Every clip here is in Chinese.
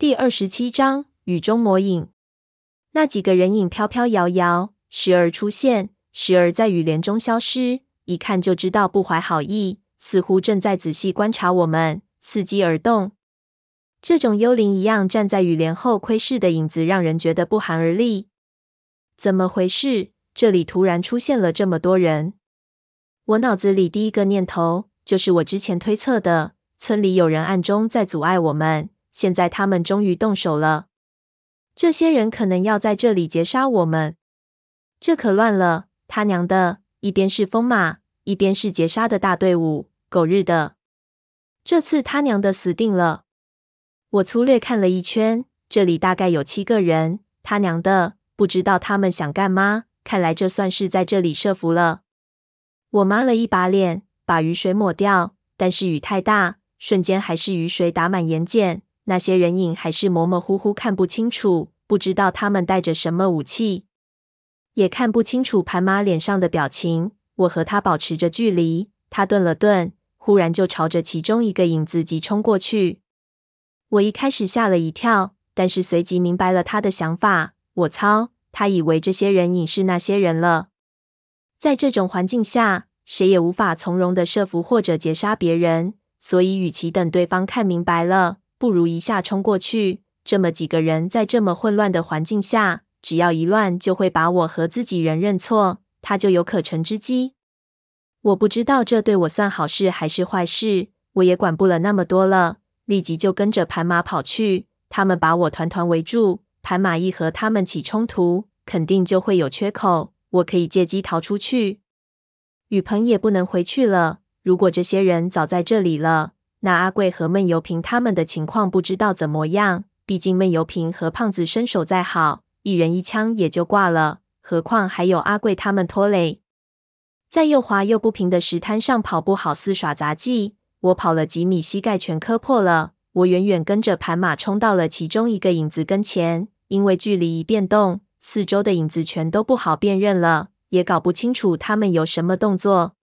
第二十七章雨中魔影。那几个人影飘飘摇摇，时而出现，时而在雨帘中消失，一看就知道不怀好意，似乎正在仔细观察我们，伺机而动。这种幽灵一样站在雨帘后窥视的影子，让人觉得不寒而栗。怎么回事？这里突然出现了这么多人。我脑子里第一个念头就是我之前推测的，村里有人暗中在阻碍我们。现在他们终于动手了，这些人可能要在这里截杀我们，这可乱了！他娘的，一边是疯马，一边是截杀的大队伍，狗日的！这次他娘的死定了！我粗略看了一圈，这里大概有七个人，他娘的，不知道他们想干嘛。看来这算是在这里设伏了。我抹了一把脸，把雨水抹掉，但是雨太大，瞬间还是雨水打满眼睑。那些人影还是模模糊糊，看不清楚，不知道他们带着什么武器，也看不清楚盘马脸上的表情。我和他保持着距离，他顿了顿，忽然就朝着其中一个影子急冲过去。我一开始吓了一跳，但是随即明白了他的想法。我操，他以为这些人影是那些人了。在这种环境下，谁也无法从容的设伏或者截杀别人，所以与其等对方看明白了。不如一下冲过去。这么几个人在这么混乱的环境下，只要一乱，就会把我和自己人认错，他就有可乘之机。我不知道这对我算好事还是坏事，我也管不了那么多了，立即就跟着盘马跑去。他们把我团团围住，盘马一和他们起冲突，肯定就会有缺口，我可以借机逃出去。雨棚也不能回去了，如果这些人早在这里了。那阿贵和闷油瓶他们的情况不知道怎么样。毕竟闷油瓶和胖子身手再好，一人一枪也就挂了，何况还有阿贵他们拖累。在又滑又不平的石滩上跑步，好似耍杂技。我跑了几米，膝盖全磕破了。我远远跟着盘马冲到了其中一个影子跟前，因为距离一变动，四周的影子全都不好辨认了，也搞不清楚他们有什么动作。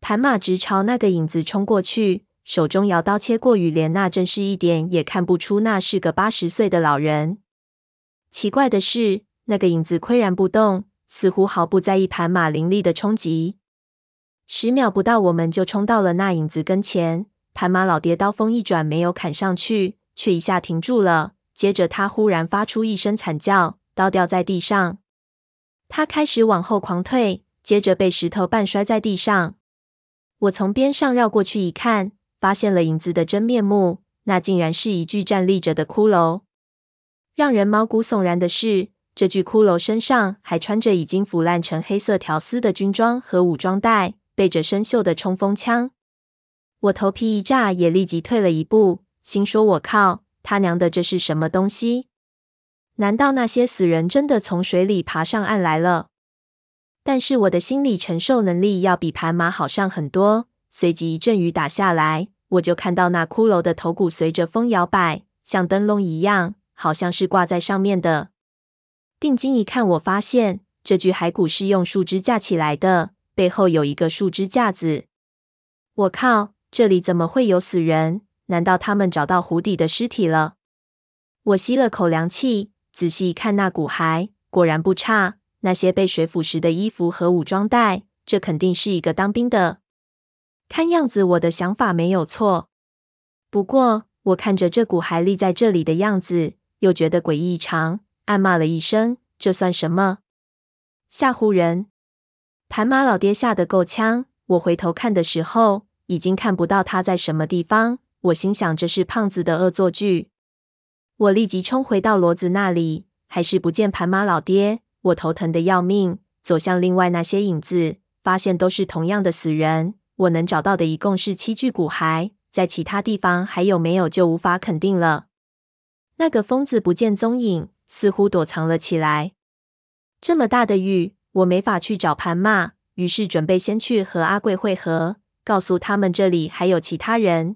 盘马直朝那个影子冲过去。手中摇刀切过雨帘，那阵势一点也看不出那是个八十岁的老人。奇怪的是，那个影子岿然不动，似乎毫不在意盘马凌厉的冲击。十秒不到，我们就冲到了那影子跟前。盘马老爹刀锋一转，没有砍上去，却一下停住了。接着，他忽然发出一声惨叫，刀掉在地上。他开始往后狂退，接着被石头绊摔在地上。我从边上绕过去一看。发现了影子的真面目，那竟然是一具站立着的骷髅。让人毛骨悚然的是，这具骷髅身上还穿着已经腐烂成黑色条丝的军装和武装带，背着生锈的冲锋枪。我头皮一炸，也立即退了一步，心说：“我靠，他娘的，这是什么东西？难道那些死人真的从水里爬上岸来了？”但是我的心理承受能力要比盘马好上很多。随即一阵雨打下来，我就看到那骷髅的头骨随着风摇摆，像灯笼一样，好像是挂在上面的。定睛一看，我发现这具骸骨是用树枝架起来的，背后有一个树枝架子。我靠，这里怎么会有死人？难道他们找到湖底的尸体了？我吸了口凉气，仔细一看那骨骸，果然不差。那些被水腐蚀的衣服和武装带，这肯定是一个当兵的。看样子我的想法没有错，不过我看着这股骸立在这里的样子，又觉得诡异异常，暗骂了一声：“这算什么？吓唬人！”盘马老爹吓得够呛。我回头看的时候，已经看不到他在什么地方。我心想这是胖子的恶作剧。我立即冲回到骡子那里，还是不见盘马老爹。我头疼的要命，走向另外那些影子，发现都是同样的死人。我能找到的一共是七具骨骸，在其他地方还有没有就无法肯定了。那个疯子不见踪影，似乎躲藏了起来。这么大的雨，我没法去找盘马，于是准备先去和阿贵会合，告诉他们这里还有其他人。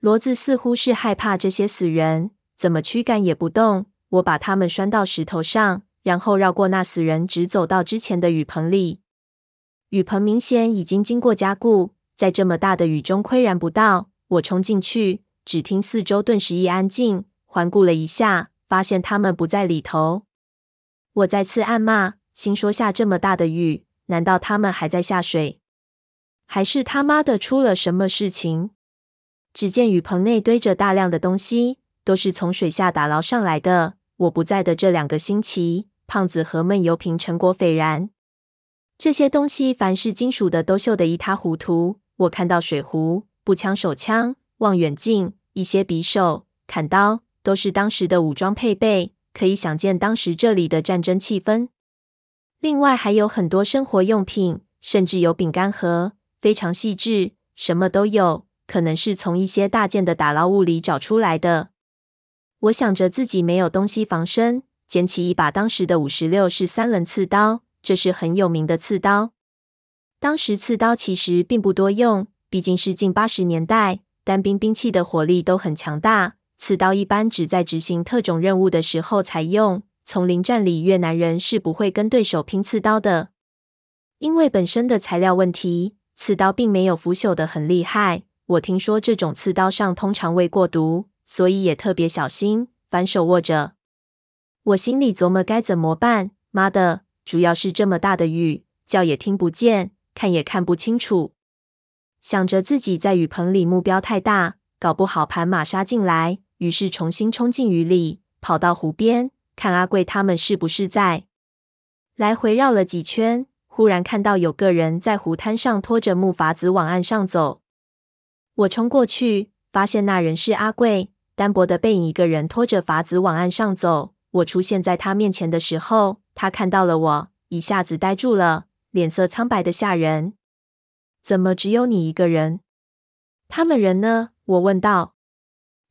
骡子似乎是害怕这些死人，怎么驱赶也不动。我把他们拴到石头上，然后绕过那死人，直走到之前的雨棚里。雨棚明显已经经过加固，在这么大的雨中岿然不到。我冲进去，只听四周顿时一安静，环顾了一下，发现他们不在里头。我再次暗骂，心说下这么大的雨，难道他们还在下水？还是他妈的出了什么事情？只见雨棚内堆着大量的东西，都是从水下打捞上来的。我不在的这两个星期，胖子和闷油瓶成果斐然。这些东西凡是金属的都锈得一塌糊涂。我看到水壶、步枪、手枪、望远镜、一些匕首、砍刀，都是当时的武装配备，可以想见当时这里的战争气氛。另外还有很多生活用品，甚至有饼干盒。非常细致，什么都有，可能是从一些大件的打捞物里找出来的。我想着自己没有东西防身，捡起一把当时的五十六式三棱刺刀，这是很有名的刺刀。当时刺刀其实并不多用，毕竟是近八十年代，单兵兵器的火力都很强大，刺刀一般只在执行特种任务的时候才用。丛林战里，越南人是不会跟对手拼刺刀的，因为本身的材料问题。刺刀并没有腐朽的很厉害，我听说这种刺刀上通常未过毒，所以也特别小心，反手握着。我心里琢磨该怎么办。妈的，主要是这么大的雨，叫也听不见，看也看不清楚。想着自己在雨棚里目标太大，搞不好盘马杀进来，于是重新冲进雨里，跑到湖边看阿贵他们是不是在。来回绕了几圈。忽然看到有个人在湖滩上拖着木筏子往岸上走，我冲过去，发现那人是阿贵，单薄的背影，一个人拖着筏子往岸上走。我出现在他面前的时候，他看到了我，一下子呆住了，脸色苍白的吓人。怎么只有你一个人？他们人呢？我问道。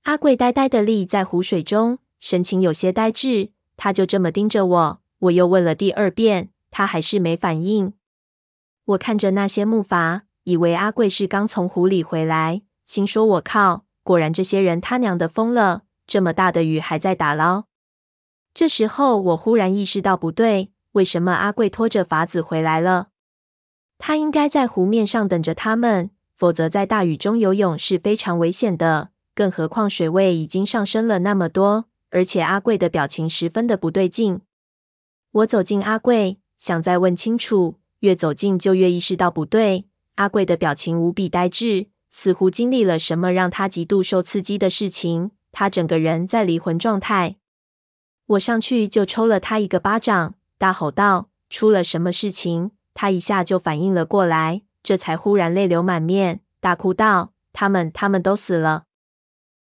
阿贵呆呆的立在湖水中，神情有些呆滞，他就这么盯着我。我又问了第二遍。他还是没反应。我看着那些木筏，以为阿贵是刚从湖里回来，心说：“我靠，果然这些人他娘的疯了！这么大的雨还在打捞。”这时候我忽然意识到不对，为什么阿贵拖着法子回来了？他应该在湖面上等着他们，否则在大雨中游泳是非常危险的。更何况水位已经上升了那么多，而且阿贵的表情十分的不对劲。我走近阿贵。想再问清楚，越走近就越意识到不对。阿贵的表情无比呆滞，似乎经历了什么让他极度受刺激的事情。他整个人在离魂状态。我上去就抽了他一个巴掌，大吼道：“出了什么事情？”他一下就反应了过来，这才忽然泪流满面，大哭道：“他们，他们都死了！”